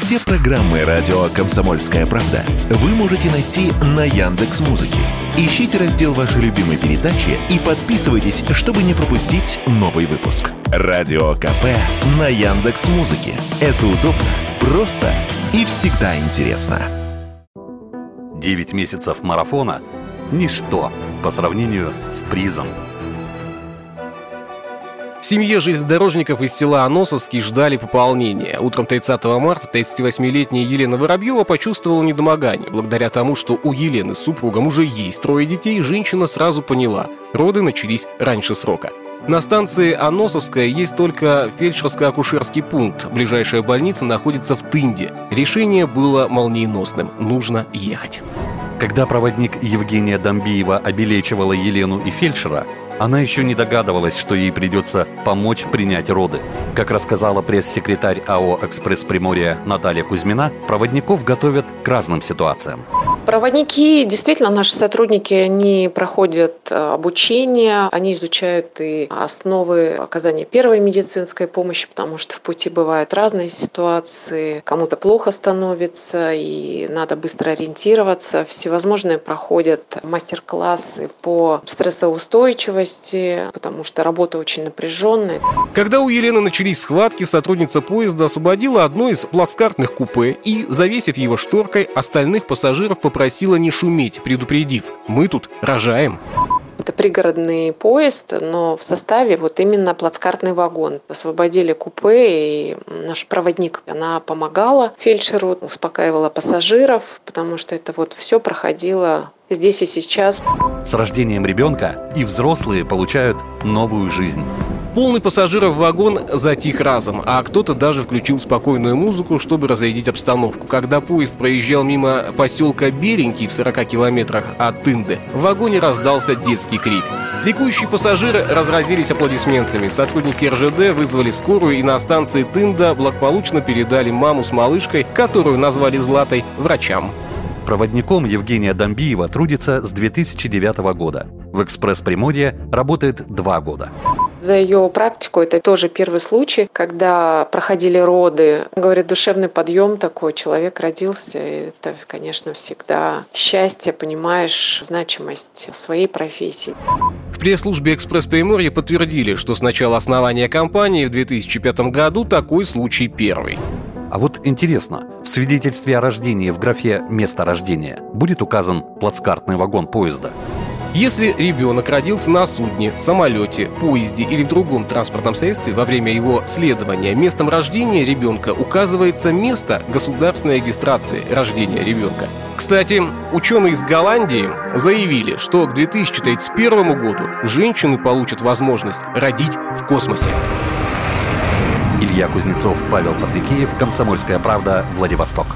Все программы радио Комсомольская правда вы можете найти на Яндекс Музыке. Ищите раздел вашей любимой передачи и подписывайтесь, чтобы не пропустить новый выпуск. Радио КП на Яндекс Музыке. Это удобно, просто и всегда интересно. 9 месяцев марафона – ничто по сравнению с призом – Семье железнодорожников из села Аносовский ждали пополнения. Утром 30 марта 38-летняя Елена Воробьева почувствовала недомогание. Благодаря тому, что у Елены с супругом уже есть трое детей, женщина сразу поняла – роды начались раньше срока. На станции Аносовская есть только фельдшерско-акушерский пункт. Ближайшая больница находится в Тынде. Решение было молниеносным. Нужно ехать. Когда проводник Евгения Домбиева обелечивала Елену и фельдшера, она еще не догадывалась, что ей придется помочь принять роды. Как рассказала пресс-секретарь АО «Экспресс Приморья» Наталья Кузьмина, проводников готовят к разным ситуациям. Проводники, действительно, наши сотрудники, они проходят э, обучение, они изучают и основы оказания первой медицинской помощи, потому что в пути бывают разные ситуации, кому-то плохо становится, и надо быстро ориентироваться. Всевозможные проходят мастер-классы по стрессоустойчивости, потому что работа очень напряженная. Когда у Елены начались схватки, сотрудница поезда освободила одно из плацкартных купе и, завесив его шторкой, остальных пассажиров попросила попросила не шуметь, предупредив «Мы тут рожаем». Это пригородный поезд, но в составе вот именно плацкартный вагон. Освободили купе, и наш проводник, она помогала фельдшеру, успокаивала пассажиров, потому что это вот все проходило здесь и сейчас. С рождением ребенка и взрослые получают новую жизнь. Полный пассажиров вагон затих разом, а кто-то даже включил спокойную музыку, чтобы разрядить обстановку. Когда поезд проезжал мимо поселка Беленький в 40 километрах от Тынды, в вагоне раздался детский крик. Ликующие пассажиры разразились аплодисментами. Сотрудники РЖД вызвали скорую и на станции Тында благополучно передали маму с малышкой, которую назвали Златой, врачам. Проводником Евгения Домбиева трудится с 2009 года. В «Экспресс Приморье» работает два года. За ее практику это тоже первый случай, когда проходили роды. Говорит, душевный подъем такой, человек родился. Это, конечно, всегда счастье, понимаешь значимость своей профессии. В пресс-службе «Экспресс Приморье» подтвердили, что с начала основания компании в 2005 году такой случай первый. А вот интересно, в свидетельстве о рождении в графе «Место рождения» будет указан плацкартный вагон поезда? Если ребенок родился на судне, самолете, поезде или в другом транспортном средстве во время его следования, местом рождения ребенка указывается место государственной регистрации рождения ребенка. Кстати, ученые из Голландии заявили, что к 2031 году женщины получат возможность родить в космосе. Илья Кузнецов, Павел Патрикеев, Комсомольская правда, Владивосток.